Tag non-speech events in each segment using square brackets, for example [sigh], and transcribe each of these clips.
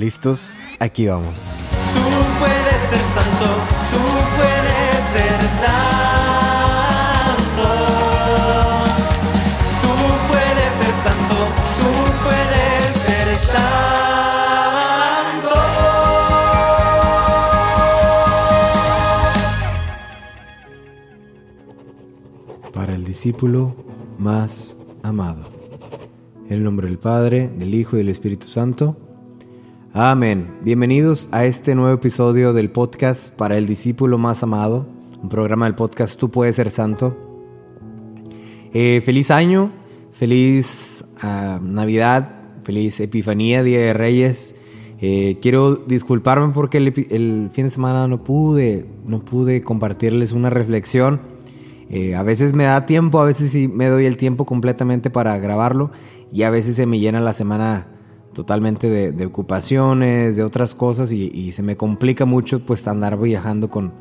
¿Listos? Aquí vamos. Tú puedes ser santo, tú puedes ser santo. Tú puedes ser santo, tú puedes ser santo. Para el discípulo más amado. En el nombre del Padre, del Hijo y del Espíritu Santo. Amén. Bienvenidos a este nuevo episodio del podcast para el discípulo más amado, un programa del podcast Tú puedes ser santo. Eh, feliz año, feliz ah, Navidad, feliz Epifanía, Día de Reyes. Eh, quiero disculparme porque el, fin de semana no pude, no pude compartirles una reflexión. Eh, a veces me da tiempo, a veces sí me doy el tiempo completamente para grabarlo y a veces se me llena la semana totalmente de, de ocupaciones, de otras cosas y, se me complica mucho pues andar viajando con,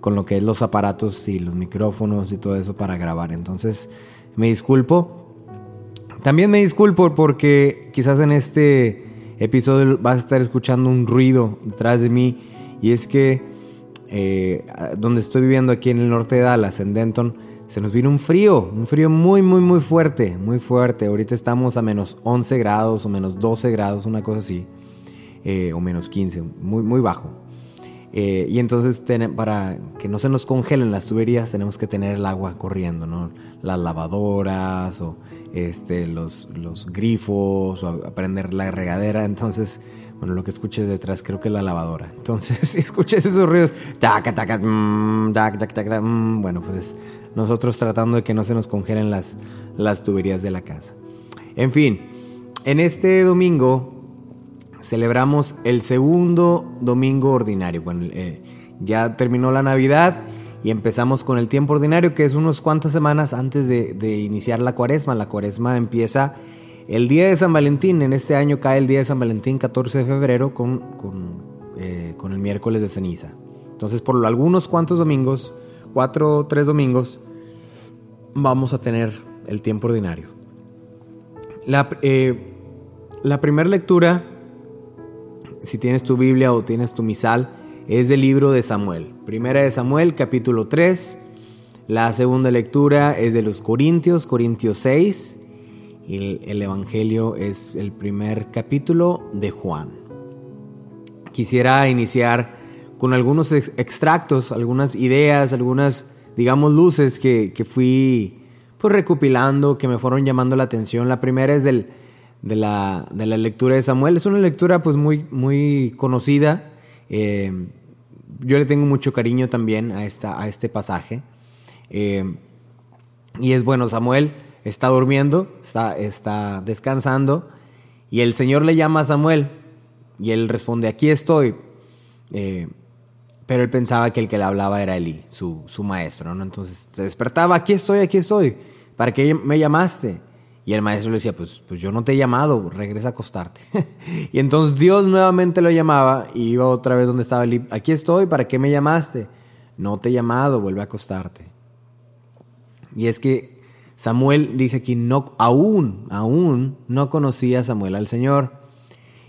con lo que es los aparatos y los micrófonos y todo eso para grabar. Entonces me disculpo. También me disculpo porque quizás en este episodio vas a estar escuchando un ruido detrás de mí y es que eh, donde estoy viviendo aquí en el norte de Dallas, en Denton, se nos vino un frío, un frío muy, muy, muy fuerte, muy fuerte. Ahorita estamos a menos 11 grados o menos 12 grados, una cosa así, eh, o menos 15, muy, muy bajo. Eh, y entonces ten- para que no se nos congelen las tuberías tenemos que tener el agua corriendo, ¿no? Las lavadoras o este, los, los grifos o a- prender la regadera. Entonces, bueno, lo que escuches detrás creo que es la lavadora. Entonces, [laughs] si escuchas esos ruidos, taca, taca, mm, tac, tac, tac, tac, mm, bueno, pues nosotros tratando de que no se nos congelen las, las tuberías de la casa. En fin, en este domingo celebramos el segundo domingo ordinario. Bueno, eh, ya terminó la Navidad y empezamos con el tiempo ordinario, que es unos cuantas semanas antes de, de iniciar la cuaresma. La cuaresma empieza el día de San Valentín. En este año cae el día de San Valentín, 14 de febrero, con, con, eh, con el miércoles de ceniza. Entonces, por algunos cuantos domingos, cuatro o tres domingos, vamos a tener el tiempo ordinario. La, eh, la primera lectura si tienes tu Biblia o tienes tu misal, es del libro de Samuel. Primera de Samuel, capítulo 3. La segunda lectura es de los Corintios, Corintios 6. El, el Evangelio es el primer capítulo de Juan. Quisiera iniciar con algunos ex- extractos, algunas ideas, algunas, digamos, luces que, que fui pues recopilando, que me fueron llamando la atención. La primera es del, de, la, de la lectura de Samuel. Es una lectura pues muy, muy conocida. Eh, yo le tengo mucho cariño también a, esta, a este pasaje. Eh, y es bueno, Samuel está durmiendo, está, está descansando, y el Señor le llama a Samuel, y él responde, aquí estoy. Eh, pero él pensaba que el que le hablaba era Eli, su, su maestro. Entonces se despertaba, aquí estoy, aquí estoy, ¿para qué me llamaste? Y el maestro le decía, pues, pues yo no te he llamado, regresa a acostarte. [laughs] y entonces Dios nuevamente lo llamaba y iba otra vez donde estaba Eli, aquí estoy, ¿para qué me llamaste? No te he llamado, vuelve a acostarte. Y es que Samuel dice aquí, no, aún, aún no conocía Samuel al Señor.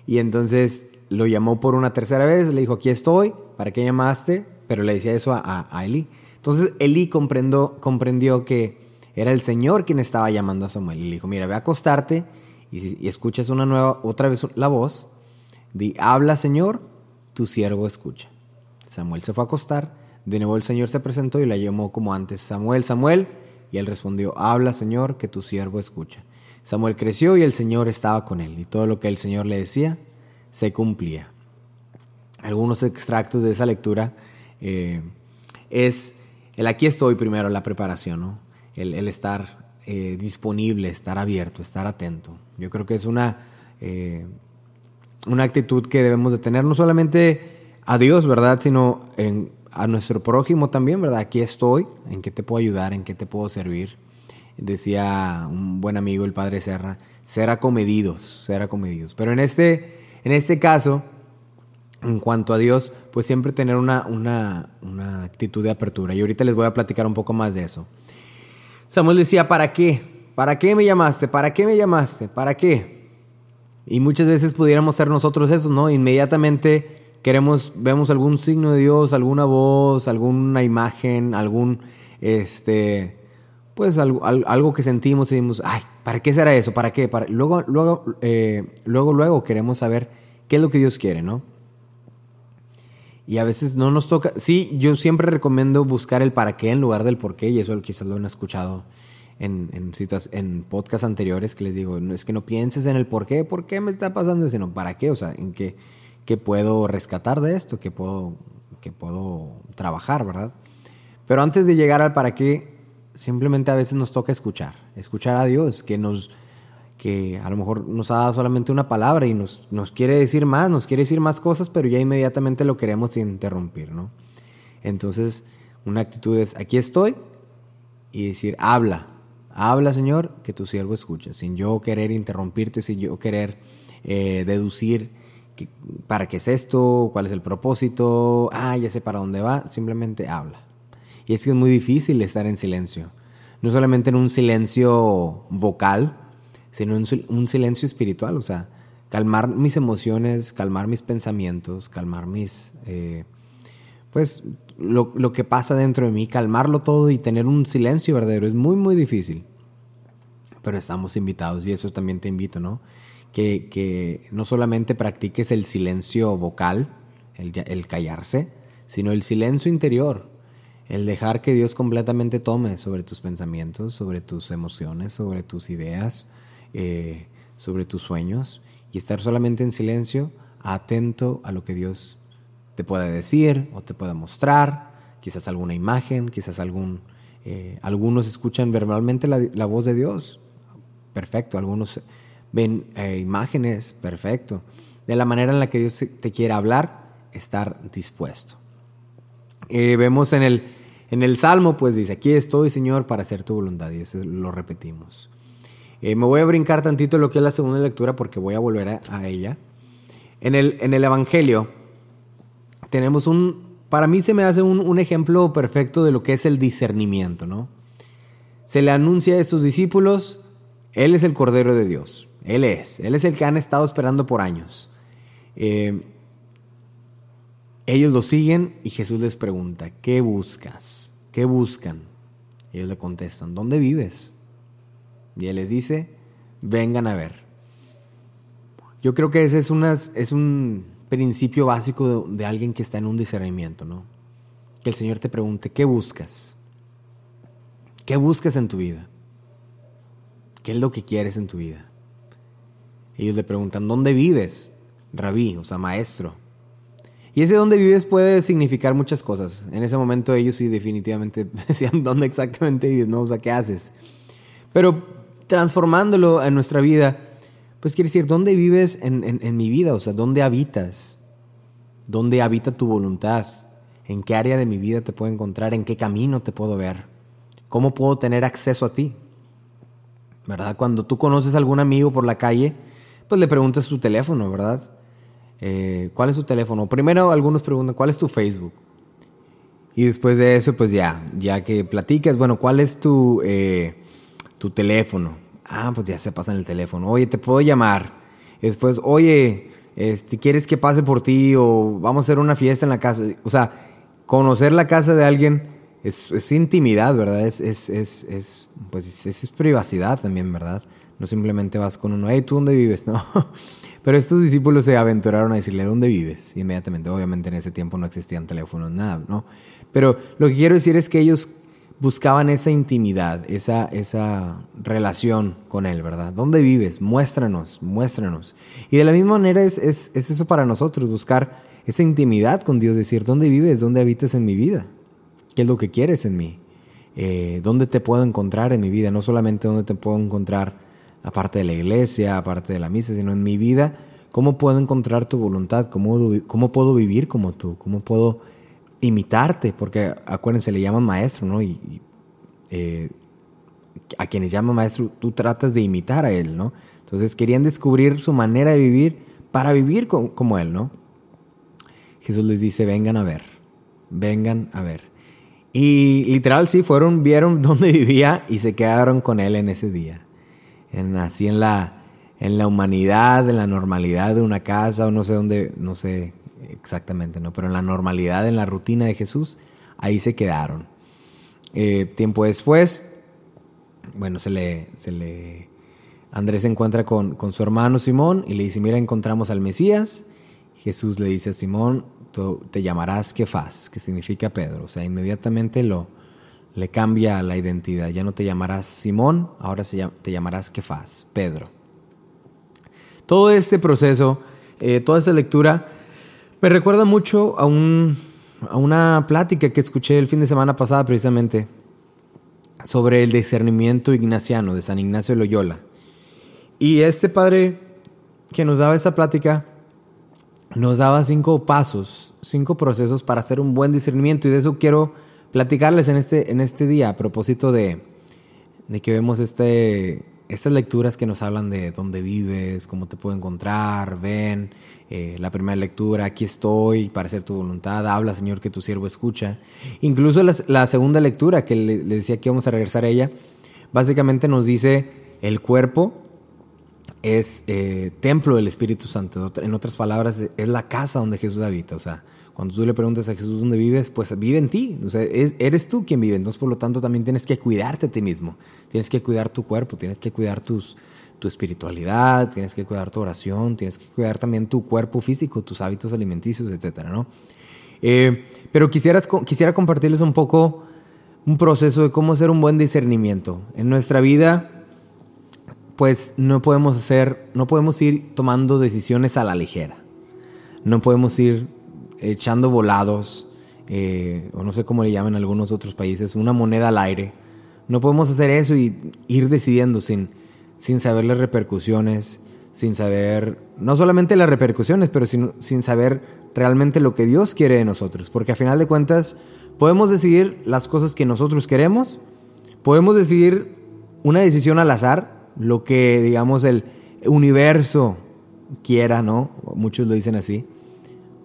Y entonces lo llamó por una tercera vez, le dijo, aquí estoy, ¿para qué llamaste? Pero le decía eso a, a, a Eli. Entonces Eli comprendió, comprendió que era el Señor quien estaba llamando a Samuel. Y le dijo, mira, ve a acostarte y, si- escuchas una nueva, otra vez la voz, di, habla Señor, tu siervo escucha. Samuel se fue a acostar, de nuevo el Señor se presentó y la llamó como antes, Samuel, Samuel, y él respondió, habla Señor, que tu siervo escucha. Samuel creció y el Señor estaba con él, y todo lo que el Señor le decía se cumplía. Algunos extractos de esa lectura eh, es el aquí estoy primero, la preparación, ¿no? el, estar eh, disponible, estar abierto, estar atento. Yo creo que es una, eh, una actitud que debemos de tener, no solamente a Dios, ¿verdad? Sino en, a nuestro prójimo también, ¿verdad? Aquí estoy, ¿en qué te puedo ayudar? ¿En qué te puedo servir? Decía un buen amigo, el padre Serra, ser acomedidos, ser acomedidos. Pero en este, en este caso, en cuanto a Dios, pues siempre tener una, una, una actitud de apertura. Y ahorita les voy a platicar un poco más de eso. Samuel decía, ¿para qué? ¿Para qué me llamaste? ¿Para qué me llamaste? ¿Para qué? Y muchas veces pudiéramos ser nosotros esos, ¿no? Inmediatamente queremos, vemos algún signo de Dios, alguna voz, alguna imagen, algún, este, pues algo, algo que sentimos y decimos, ay, ¿para qué será eso? ¿Para qué? Para... Luego, luego, eh, luego, luego queremos saber qué es lo que Dios quiere, ¿no? Y a veces no nos toca. Sí, yo siempre recomiendo buscar el para qué en lugar del por qué, y eso quizás lo han escuchado en, en, citas, en podcasts anteriores que les digo, es que no pienses en el por qué, por qué me está pasando, sino para qué, o sea, en qué, qué puedo rescatar de esto, qué puedo, qué puedo trabajar, ¿verdad? Pero antes de llegar al para qué, simplemente a veces nos toca escuchar, escuchar a Dios, que nos que a lo mejor nos ha dado solamente una palabra y nos, nos quiere decir más, nos quiere decir más cosas, pero ya inmediatamente lo queremos interrumpir, ¿no? Entonces, una actitud es, aquí estoy, y decir, habla, habla Señor, que tu siervo escuche, sin yo querer interrumpirte, sin yo querer eh, deducir para qué es esto, cuál es el propósito, ah, ya sé para dónde va, simplemente habla. Y es que es muy difícil estar en silencio, no solamente en un silencio vocal, sino un silencio espiritual, o sea, calmar mis emociones, calmar mis pensamientos, calmar mis, eh, pues, lo, lo, que pasa dentro de mí, calmarlo todo y tener un silencio verdadero es muy, muy difícil. Pero estamos invitados y eso también te invito, ¿no? Que, que no solamente practiques el silencio vocal, el, el callarse, sino el silencio interior, el dejar que Dios completamente tome sobre tus pensamientos, sobre tus emociones, sobre tus ideas, eh, sobre tus sueños y estar solamente en silencio, atento a lo que Dios te pueda decir o te pueda mostrar, quizás alguna imagen, quizás algún... Eh, algunos escuchan verbalmente la, voz de Dios, perfecto, algunos ven eh, imágenes, perfecto. De la manera en la que Dios te quiere hablar, estar dispuesto. vemos en el, en el Salmo, pues dice, aquí estoy, Señor, para hacer tu voluntad, y eso lo repetimos. Eh, me voy a brincar tantito lo que es la segunda lectura porque voy a volver a, ella. En el, en el Evangelio tenemos un, para mí se me hace un, ejemplo perfecto de lo que es el discernimiento, ¿no? Se le anuncia a estos discípulos, Él es el Cordero de Dios, Él es, Él es el que han estado esperando por años. Eh, ellos lo siguen y Jesús les pregunta, ¿qué buscas? ¿Qué buscan? Ellos le contestan, ¿dónde vives? Y Él les dice, vengan a ver. Yo creo que ese es, es un principio básico de, alguien que está en un discernimiento, ¿no? Que el Señor te pregunte, ¿qué buscas? ¿Qué buscas en tu vida? ¿Qué es lo que quieres en tu vida? Ellos le preguntan, ¿dónde vives? Rabí, o sea, maestro. Y ese dónde vives puede significar muchas cosas. En ese momento ellos sí definitivamente [laughs] decían, ¿dónde exactamente vives? No, o sea, ¿qué haces? Pero transformándolo en nuestra vida, pues quiere decir, ¿dónde vives en, mi vida? O sea, ¿dónde habitas? ¿Dónde habita tu voluntad? ¿En qué área de mi vida te puedo encontrar? ¿En qué camino te puedo ver? ¿Cómo puedo tener acceso a ti? ¿Verdad? Cuando tú conoces a algún amigo por la calle, pues le preguntas su teléfono, ¿verdad? Eh, ¿Cuál es su teléfono? Primero algunos preguntan, ¿cuál es tu Facebook? Y después de eso, pues ya, ya que platicas, bueno, ¿cuál es tu, eh, tu teléfono? Ah, pues ya se pasa en el teléfono. Oye, te puedo llamar. después, oye, este, ¿quieres que pase por ti? O vamos a hacer una fiesta en la casa. O sea, conocer la casa de alguien es, intimidad, ¿verdad? Es, es, es, es pues es, privacidad también, ¿verdad? No simplemente vas con uno, hey, ¿tú dónde vives? [laughs] No. Pero estos discípulos se aventuraron a decirle, ¿dónde vives? Inmediatamente, obviamente en ese tiempo no existían teléfonos, nada, ¿no? Pero lo que quiero decir es que ellos buscaban esa intimidad, esa, esa relación con Él, ¿verdad? ¿Dónde vives? Muéstranos, muéstranos. Y de la misma manera es, es, es, eso para nosotros, buscar esa intimidad con Dios, decir, ¿dónde vives? ¿Dónde habitas en mi vida? ¿Qué es lo que quieres en mí? Eh, ¿Dónde te puedo encontrar en mi vida? No solamente dónde te puedo encontrar aparte de la iglesia, aparte de la misa, sino en mi vida, ¿cómo puedo encontrar tu voluntad? ¿Cómo, cómo puedo vivir como tú? ¿Cómo puedo imitarte, porque acuérdense, le llaman maestro, ¿no? Y, eh, a quienes llaman maestro, tú tratas de imitar a él, ¿no? Entonces querían descubrir su manera de vivir para vivir como él, ¿no? Jesús les dice, vengan a ver, vengan a ver. Y literal, sí, fueron, vieron [laughs] dónde vivía y se quedaron con él en ese día. En, así en la, en la humanidad, en la normalidad de una casa o no sé dónde, no sé exactamente, ¿no? Pero en la normalidad, en la rutina de Jesús, ahí se quedaron. Eh, tiempo después, bueno, se le, se le, Andrés se encuentra con, con, su hermano Simón y le dice, mira, encontramos al Mesías. Jesús le dice a Simón, tú te llamarás Kefas, que significa Pedro. O sea, inmediatamente lo, le cambia la identidad. Ya no te llamarás Simón, ahora te llamarás Kefas, Pedro. Todo este proceso, eh, toda esta lectura, me recuerda mucho a, un, a una plática que escuché el fin de semana pasada precisamente sobre el discernimiento ignaciano de San Ignacio de Loyola. Y este padre que nos daba esa plática nos daba cinco pasos, cinco procesos para hacer un buen discernimiento y de eso quiero platicarles en este, en este día a propósito de, de que vemos este, estas lecturas que nos hablan de dónde vives, cómo te puedo encontrar, ven, eh, la primera lectura, aquí estoy para hacer tu voluntad, habla Señor que tu siervo escucha. Incluso la, segunda lectura que le, decía que íbamos a regresar a ella, básicamente nos dice el cuerpo es eh, templo del Espíritu Santo, en otras palabras es la casa donde Jesús habita, o sea, cuando tú le preguntas a Jesús dónde vives, pues vive en ti. Sea, eres tú quien vive. Entonces, por lo tanto, también tienes que cuidarte a ti mismo. Tienes que cuidar tu cuerpo, tienes que cuidar tus, tu espiritualidad, tienes que cuidar tu oración, tienes que cuidar también tu cuerpo físico, tus hábitos alimenticios, etcétera, ¿no? Eh, pero quisieras, quisiera compartirles un poco un proceso de cómo hacer un buen discernimiento. En nuestra vida, pues no podemos hacer, no podemos ir tomando decisiones a la ligera. No podemos ir echando volados, eh, o no sé cómo le llaman en algunos otros países, una moneda al aire. No podemos hacer eso y ir decidiendo sin, sin saber las repercusiones, sin saber, no solamente las repercusiones, pero sin, sin saber realmente lo que Dios quiere de nosotros. Porque a final de cuentas, podemos decidir las cosas que nosotros queremos, podemos decidir una decisión al azar, lo que digamos el universo quiera, ¿no? Muchos lo dicen así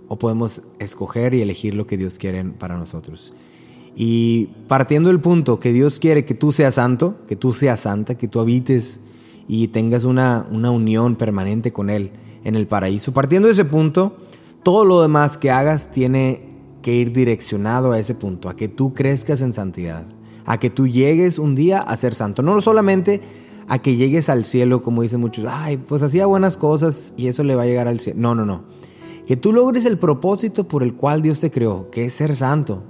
o podemos escoger y elegir lo que Dios quiere para nosotros. Y partiendo del punto que Dios quiere que tú seas santo, que tú seas santa, que tú habites y tengas una, una unión permanente con Él en el paraíso, partiendo de ese punto, todo lo demás que hagas tiene que ir direccionado a ese punto, a que tú crezcas en santidad, a que tú llegues un día a ser santo, no solamente a que llegues al cielo, como dicen muchos, ay, pues hacía buenas cosas y eso le va a llegar al cielo. No, no, no. Que tú logres el propósito por el cual Dios te creó, que es ser santo,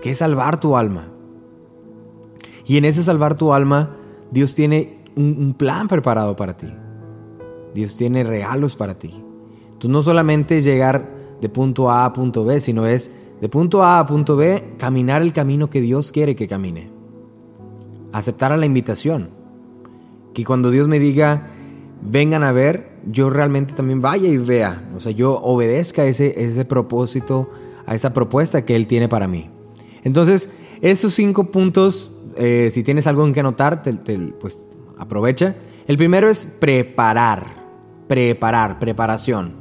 que es salvar tu alma. Y en ese salvar tu alma, Dios tiene un, plan preparado para ti. Dios tiene regalos para ti. Tú no solamente llegar de punto A a punto B, sino es de punto A a punto B caminar el camino que Dios quiere que camine. Aceptar a la invitación. Que cuando Dios me diga, vengan a ver, yo realmente también vaya y vea, o sea, yo obedezca ese, ese propósito, a esa propuesta que Él tiene para mí. Entonces, esos cinco puntos, eh, si tienes algo en que anotar, pues aprovecha. El primero es preparar, preparar, preparación.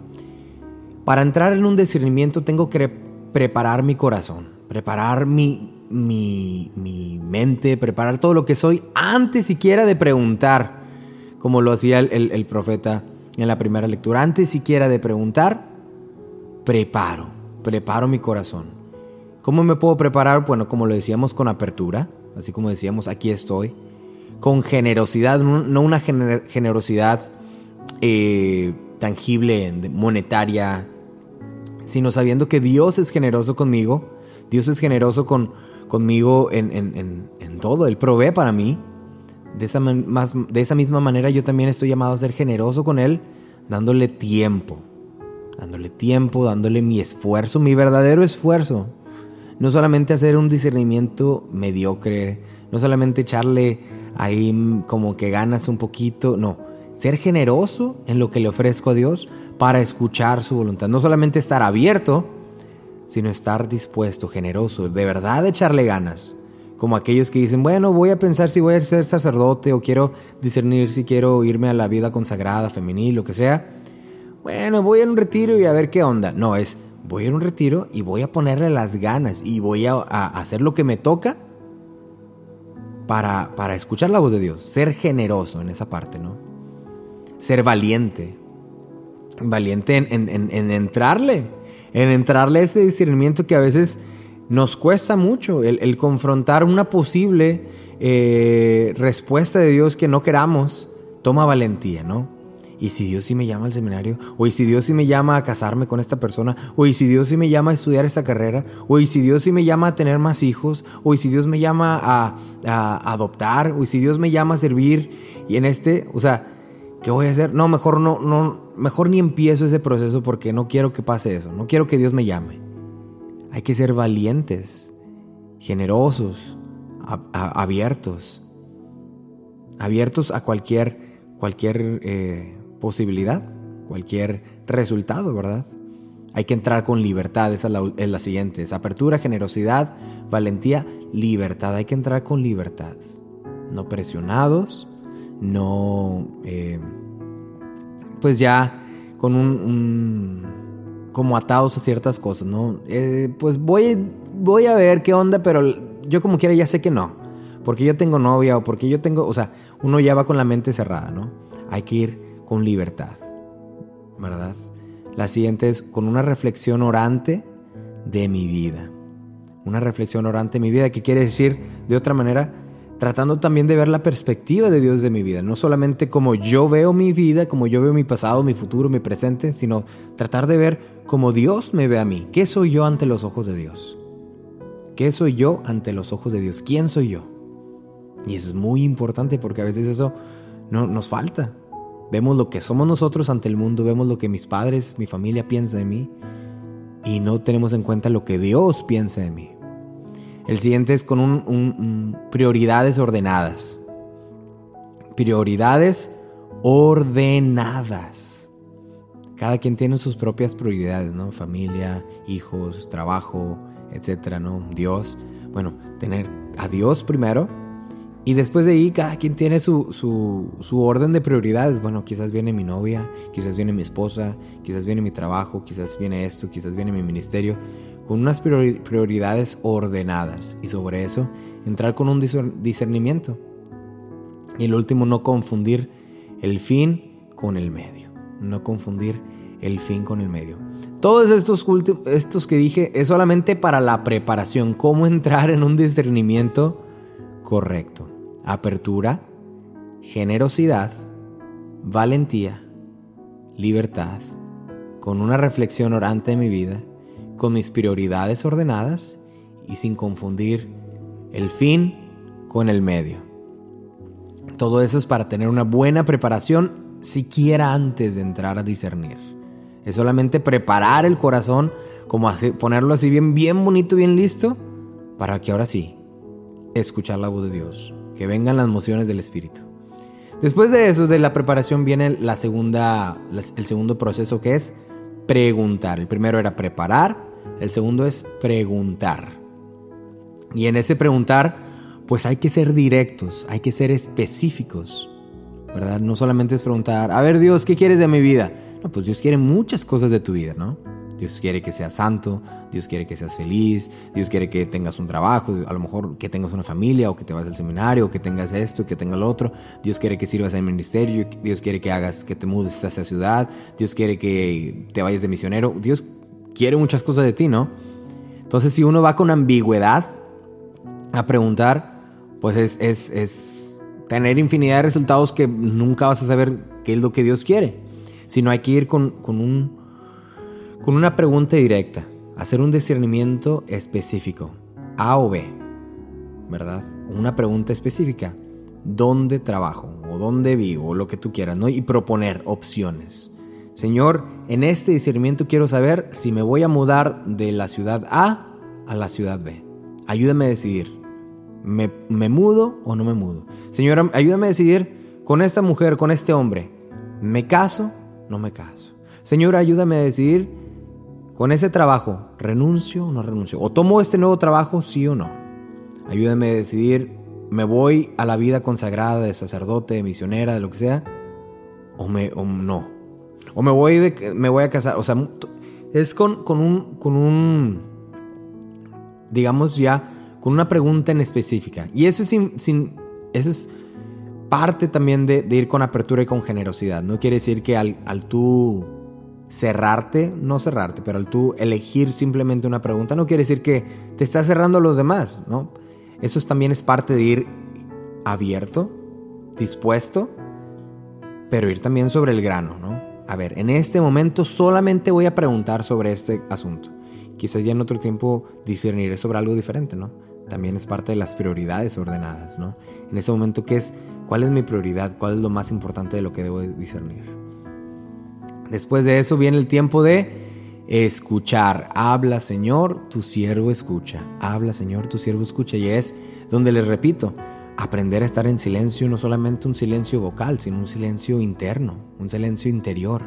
Para entrar en un discernimiento tengo que preparar mi corazón, preparar mi, mi, mi mente, preparar todo lo que soy antes siquiera de preguntar, como lo hacía el, el profeta en la primera lectura. Antes siquiera de preguntar, preparo, preparo mi corazón. ¿Cómo me puedo preparar? Bueno, como lo decíamos, con apertura, así como decíamos, aquí estoy, con generosidad, no una generosidad eh, tangible, monetaria, sino sabiendo que Dios es generoso conmigo, Dios es generoso con, conmigo en, en, en todo, Él provee para mí, de esa, más, de esa misma manera yo también estoy llamado a ser generoso con Él, dándole tiempo, dándole tiempo, dándole mi esfuerzo, mi verdadero esfuerzo. No solamente hacer un discernimiento mediocre, no solamente echarle ahí como que ganas un poquito, no, ser generoso en lo que le ofrezco a Dios para escuchar su voluntad. No solamente estar abierto, sino estar dispuesto, generoso, de verdad echarle ganas como aquellos que dicen, bueno, voy a pensar si voy a ser sacerdote o quiero discernir si quiero irme a la vida consagrada, femenil, lo que sea. Bueno, voy a un retiro y a ver qué onda. No, es, voy a un retiro y voy a ponerle las ganas y voy a, hacer lo que me toca para, para escuchar la voz de Dios, ser generoso en esa parte, ¿no? ser valiente. Valiente en, en entrarle, en entrarle a ese discernimiento que a veces nos cuesta mucho, el, confrontar una posible eh, respuesta de Dios que no queramos, toma valentía, ¿no? Y si Dios sí me llama al seminario, o y si Dios sí me llama a casarme con esta persona, o y si Dios sí me llama a estudiar esta carrera, o y si Dios sí me llama a tener más hijos, o y si Dios me llama a, adoptar, o y si Dios me llama a servir, y en este, o sea, ¿qué voy a hacer? No, mejor no, no, mejor ni empiezo ese proceso porque no quiero que pase eso, no quiero que Dios me llame. Hay que ser valientes, generosos, abiertos, abiertos a cualquier, cualquier eh, posibilidad, cualquier resultado, ¿verdad? Hay que entrar con libertad, esa es la, siguiente, es apertura, generosidad, valentía, libertad. Hay que entrar con libertad, no presionados, no, eh, pues ya con un como atados a ciertas cosas, ¿no? Eh, pues voy, voy a ver qué onda, pero yo como quiera ya sé que no. Porque yo tengo novia o porque yo tengo, o sea, uno ya va con la mente cerrada, ¿no? Hay que ir con libertad, ¿verdad? La siguiente es con una reflexión orante de mi vida. Una reflexión orante de mi vida, que quiere decir, de otra manera, tratando también de ver la perspectiva de Dios de mi vida, no solamente como yo veo mi vida, como yo veo mi pasado, mi futuro, mi presente, sino tratar de ver como Dios me ve a mí. ¿Qué soy yo ante los ojos de Dios? ¿Qué soy yo ante los ojos de Dios? ¿Quién soy yo? Y eso es muy importante porque a veces eso no, nos falta. Vemos lo que somos nosotros ante el mundo, vemos lo que mis padres, mi familia piensa de mí y no tenemos en cuenta lo que Dios piensa de mí. El siguiente es con un, prioridades ordenadas. Prioridades ordenadas. Cada quien tiene sus propias prioridades, ¿no? Familia, hijos, trabajo, etcétera, ¿no? Dios. Bueno, tener a Dios primero y después de ahí cada quien tiene su, su, su, orden de prioridades. Bueno, quizás viene mi novia, quizás viene mi esposa, quizás viene mi trabajo, quizás viene esto, quizás viene mi ministerio con unas prioridades ordenadas y sobre eso entrar con un discernimiento. Y el último, no confundir el fin con el medio. No confundir el fin con el medio. Todos estos, estos que dije es solamente para la preparación, cómo entrar en un discernimiento correcto. Apertura, generosidad, valentía, libertad, con una reflexión orante de mi vida con mis prioridades ordenadas y sin confundir el fin con el medio. Todo eso es para tener una buena preparación siquiera antes de entrar a discernir. Es solamente preparar el corazón, como así, ponerlo así bien, bien bonito, bien listo, para que ahora sí, escuchar la voz de Dios, que vengan las emociones del Espíritu. Después de eso, de la preparación, viene la segunda, el segundo proceso que es preguntar. El primero era preparar, el segundo es preguntar. Y en ese preguntar, pues hay que ser directos, hay que ser específicos, ¿verdad? No solamente es preguntar, a ver Dios, ¿qué quieres de mi vida? No, pues Dios quiere muchas cosas de tu vida, ¿no? Dios quiere que seas santo, Dios quiere que seas feliz, Dios quiere que tengas un trabajo, a lo mejor que tengas una familia o que te vayas al seminario o que tengas esto, que tengas lo otro. Dios quiere que sirvas en el ministerio, Dios quiere que hagas que te mudes a esa ciudad, Dios quiere que te vayas de misionero. Dios quiere muchas cosas de ti, ¿no? Entonces si uno va con ambigüedad a preguntar, pues es, es, tener infinidad de resultados que nunca vas a saber qué es lo que Dios quiere. Sino hay que ir con, con, un, con una pregunta directa, hacer un discernimiento específico, A o B, ¿verdad? Una pregunta específica, ¿dónde trabajo? o dónde vivo, o lo que tú quieras, ¿no? Y proponer opciones. Señor, en este discernimiento quiero saber si me voy a mudar de la ciudad A a la ciudad B. Ayúdame a decidir. ¿Me, mudo o no me mudo? Señor, ayúdame a decidir con esta mujer, con este hombre. ¿Me caso? No me caso. Señor, ayúdame a decidir con ese trabajo. ¿Renuncio o no renuncio? ¿O tomo este nuevo trabajo, sí o no? Ayúdame a decidir, ¿me voy a la vida consagrada de sacerdote, de misionera, de lo que sea? ¿O, me, o no? O me voy, de, me voy a casar. O sea, es con, con, un, con un, digamos ya, con una pregunta en específica. Y eso es, sin, eso es parte también de, ir con apertura y con generosidad. No quiere decir que al, al tú cerrarte, no cerrarte, pero al tú elegir simplemente una pregunta, no quiere decir que te estás cerrando a los demás, ¿no? Eso también es parte de ir abierto, dispuesto, pero ir también sobre el grano, ¿no? A ver, en este momento solamente voy a preguntar sobre este asunto. Quizás ya en otro tiempo discerniré sobre algo diferente, ¿no? También es parte de las prioridades ordenadas, ¿no? En ese momento, ¿qué es? ¿Cuál es mi prioridad? ¿Cuál es lo más importante de lo que debo discernir? Después de eso viene el tiempo de escuchar. Habla, Señor, tu siervo escucha. Habla, Señor, tu siervo escucha. Y es donde les repito, aprender a estar en silencio, no solamente un silencio vocal, sino un silencio interno, un silencio interior.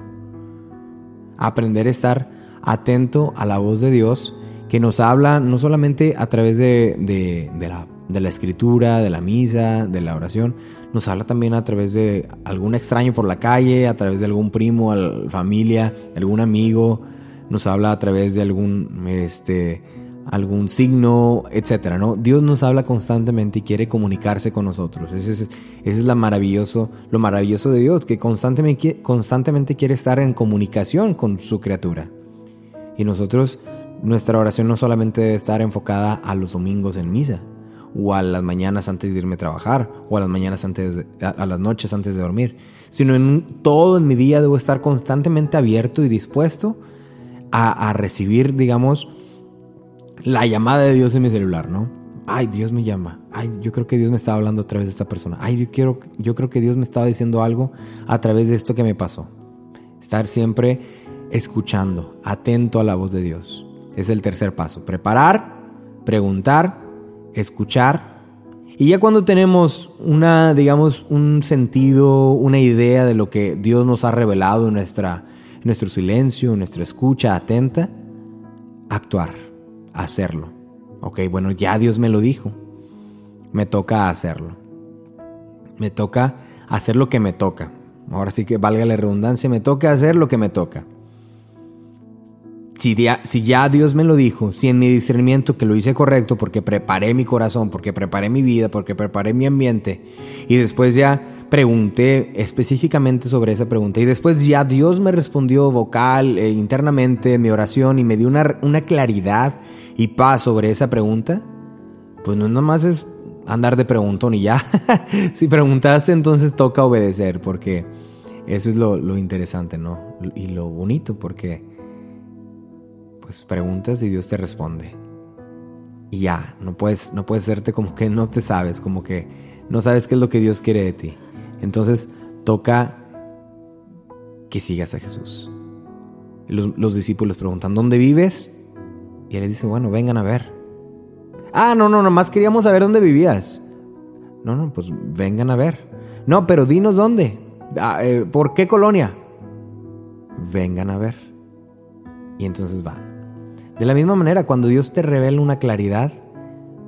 Aprender a estar atento a la voz de Dios que nos habla no solamente a través de, la escritura, de la misa, de la oración, nos habla también a través de algún extraño por la calle, a través de algún primo, familia, algún amigo, nos habla a través de algún, este, algún signo, etcétera, ¿no? Dios nos habla constantemente y quiere comunicarse con nosotros. Ese es, es la maravilloso, lo maravilloso de Dios, que constantemente, constantemente quiere estar en comunicación con su criatura. Y nosotros, nuestra oración no solamente debe estar enfocada a los domingos en misa, o a las mañanas antes de irme a trabajar, o a las mañanas antes a, las noches antes de dormir, sino en todo en mi día debo estar constantemente abierto y dispuesto a, a recibir, digamos, la llamada de Dios en mi celular, ¿no? Ay, Dios me llama. Ay, yo creo que Dios me estaba hablando a través de esta persona. Ay, yo, quiero, yo creo que Dios me estaba diciendo algo a través de esto que me pasó. Estar siempre escuchando, atento a la voz de Dios. Es el tercer paso. Preparar, preguntar, escuchar. Y ya cuando tenemos una, digamos, un sentido, una idea de lo que Dios nos ha revelado en, nuestra, en nuestro silencio, en nuestra escucha atenta, actuar hacerlo. Ok, bueno, ya Dios me lo dijo. Me toca hacerlo. Me toca hacer lo que me toca. Ahora sí que valga la redundancia, me toca hacer lo que me toca. Si ya, Dios me lo dijo, si en mi discernimiento que lo hice correcto porque preparé mi corazón, porque preparé mi vida, porque preparé mi ambiente, y después ya pregunté específicamente sobre esa pregunta, y después ya Dios me respondió vocal, e internamente, mi oración, y me dio una, una claridad y paz sobre esa pregunta, pues no nomás es andar de preguntón y ya. [laughs] si preguntaste, entonces toca obedecer, porque eso es lo, lo, interesante, ¿no? Y lo bonito, porque pues preguntas y Dios te responde. Y ya, no puedes, no puedes serte como que no te sabes, como que no sabes qué es lo que Dios quiere de ti. Entonces toca que sigas a Jesús. Los, los discípulos preguntan, ¿dónde vives? Y él les dice, bueno, vengan a ver. Ah, no, no, nomás queríamos saber dónde vivías. No, no, pues vengan a ver. No, pero dinos dónde. Ah, eh, ¿Por qué colonia? Vengan a ver. Y entonces van. De la misma manera, cuando Dios te revela una claridad,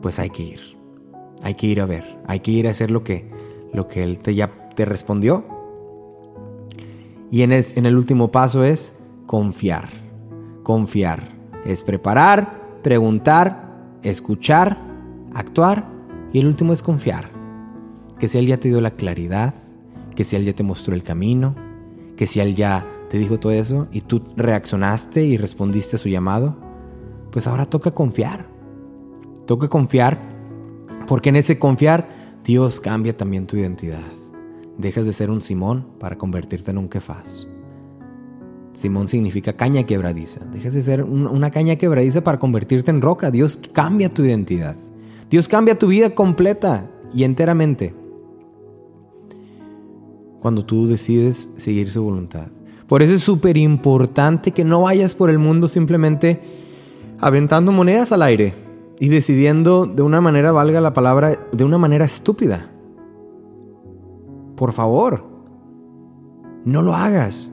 pues hay que ir. Hay que ir a ver. Hay que ir a hacer lo que, lo que Él te, ya te respondió. Y en en el último paso es confiar. Confiar. Es preparar, preguntar, escuchar, actuar y el último es confiar. Que si Él ya te dio la claridad, que si Él ya te mostró el camino, que si Él ya te dijo todo eso y tú reaccionaste y respondiste a su llamado, pues ahora toca confiar. Toca confiar porque en ese confiar Dios cambia también tu identidad. Dejas de ser un Simón para convertirte en un Kefaz. Simón significa caña quebradiza. Dejas de ser una caña quebradiza para convertirte en roca. Dios cambia tu identidad. Dios cambia tu vida completa y enteramente. Cuando tú decides seguir su voluntad. Por eso es súper importante que no vayas por el mundo simplemente aventando monedas al aire y decidiendo de una manera, valga la palabra, de una manera estúpida. Por favor, no lo hagas.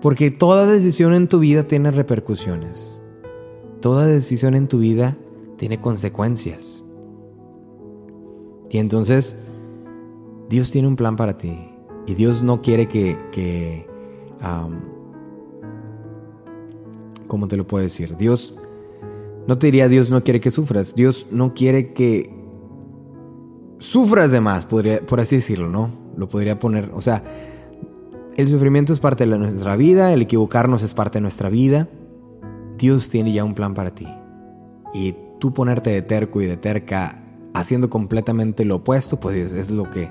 Porque toda decisión en tu vida tiene repercusiones. Toda decisión en tu vida tiene consecuencias. Y entonces, Dios tiene un plan para ti. Y Dios no quiere que... que ¿Cómo te lo puedo decir? Dios... No te diría Dios no quiere que sufras. Dios no quiere que sufras de más, podría, por así decirlo, ¿no? Lo podría poner, o sea, el sufrimiento es parte de nuestra vida, el equivocarnos es parte de nuestra vida. Dios tiene ya un plan para ti. Y tú ponerte de terco y de terca haciendo completamente lo opuesto, pues es lo que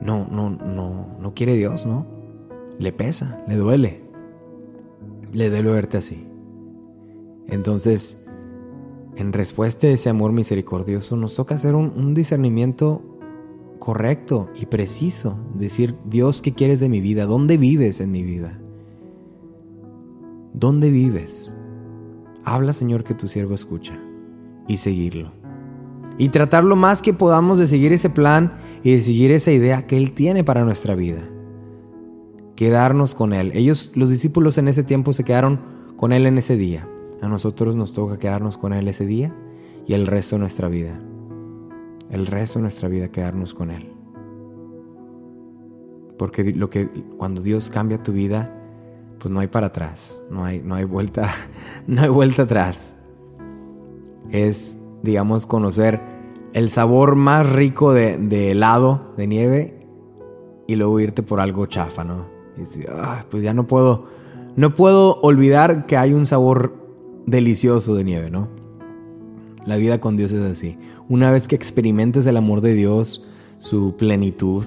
no, no, no, no quiere Dios, ¿no? Le pesa, le duele. Le duele verte así. Entonces, en respuesta a ese amor misericordioso, nos toca hacer un, discernimiento correcto y preciso. Decir, Dios, ¿qué quieres de mi vida? ¿Dónde vives en mi vida? ¿Dónde vives? Habla, Señor, que tu siervo escucha. Y seguirlo. Y tratar lo más que podamos de seguir ese plan y de seguir esa idea que Él tiene para nuestra vida. Quedarnos con Él. Ellos, los discípulos en ese tiempo, se quedaron con Él en ese día. A nosotros nos toca quedarnos con Él ese día y el resto de nuestra vida. El resto de nuestra vida quedarnos con Él. Porque lo que, cuando Dios cambia tu vida, pues no hay para atrás, no hay, no hay vuelta, [laughs] no hay vuelta atrás. Es, digamos, conocer el sabor más rico de, helado, de nieve, y luego irte por algo chafa, ¿no? Y decir, pues ya no puedo, no puedo olvidar que hay un sabor delicioso de nieve, ¿no? La vida con Dios es así. Una vez que experimentes el amor de Dios, su plenitud,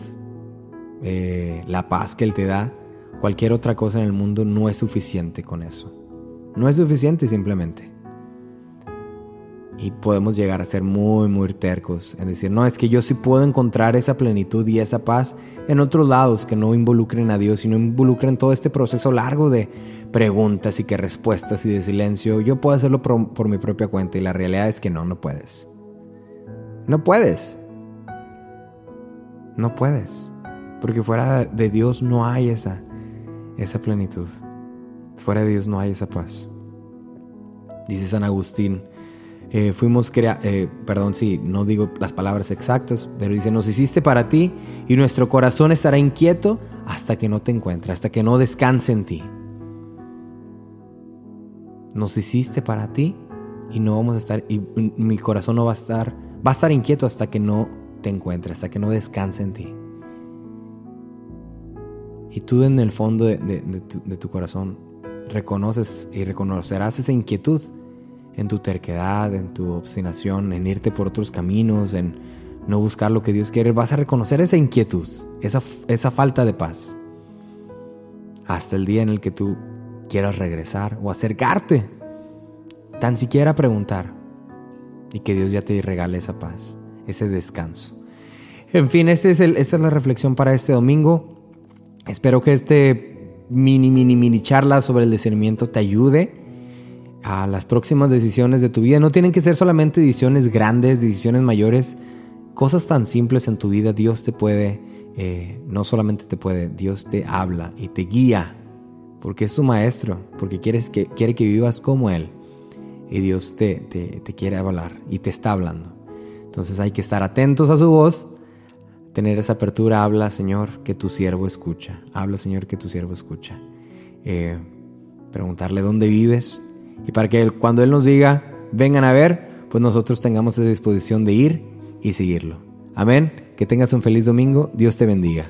eh, la paz que Él te da, cualquier otra cosa en el mundo no es suficiente con eso. No es suficiente simplemente. Y podemos llegar a ser muy, muy tercos en decir, no, es que yo sí puedo encontrar esa plenitud y esa paz en otros lados que no involucren a Dios y no involucren todo este proceso largo de preguntas y que respuestas y de silencio. Yo puedo hacerlo por, mi propia cuenta y la realidad es que no, no puedes. No puedes. No puedes. Porque fuera de Dios no hay esa, esa plenitud. Fuera de Dios no hay esa paz. Dice San Agustín, eh, fuimos crea eh, perdón si no digo las palabras exactas, pero dice, nos hiciste para ti y nuestro corazón estará inquieto hasta que no te encuentre, hasta que no descanse en ti. Nos hiciste para ti y no vamos a estar, y mi corazón no va a estar, va a estar inquieto hasta que no te encuentre, hasta que no descanse en ti. Y tú en el fondo de, de tu corazón reconoces y reconocerás esa inquietud en tu terquedad, en tu obstinación, en irte por otros caminos, en no buscar lo que Dios quiere, vas a reconocer esa inquietud, esa, esa falta de paz. Hasta el día en el que tú quieras regresar o acercarte, tan siquiera preguntar, y que Dios ya te regale esa paz, ese descanso. En fin, este es el, esta es la reflexión para este domingo. Espero que este mini, mini, mini charla sobre el discernimiento te ayude a las próximas decisiones de tu vida. No tienen que ser solamente decisiones grandes, decisiones mayores, cosas tan simples en tu vida. Dios te puede, eh, no solamente te puede, Dios te habla y te guía, porque es tu maestro, porque quieres que, quiere que vivas como Él. Y Dios te, te, te quiere hablar y te está hablando. Entonces hay que estar atentos a su voz, tener esa apertura. Habla, Señor, que tu siervo escucha. Habla, Señor, que tu siervo escucha. Eh, preguntarle dónde vives, y para que cuando Él nos diga, vengan a ver, pues nosotros tengamos esa disposición de ir y seguirlo. Amén. Que tengas un feliz domingo. Dios te bendiga.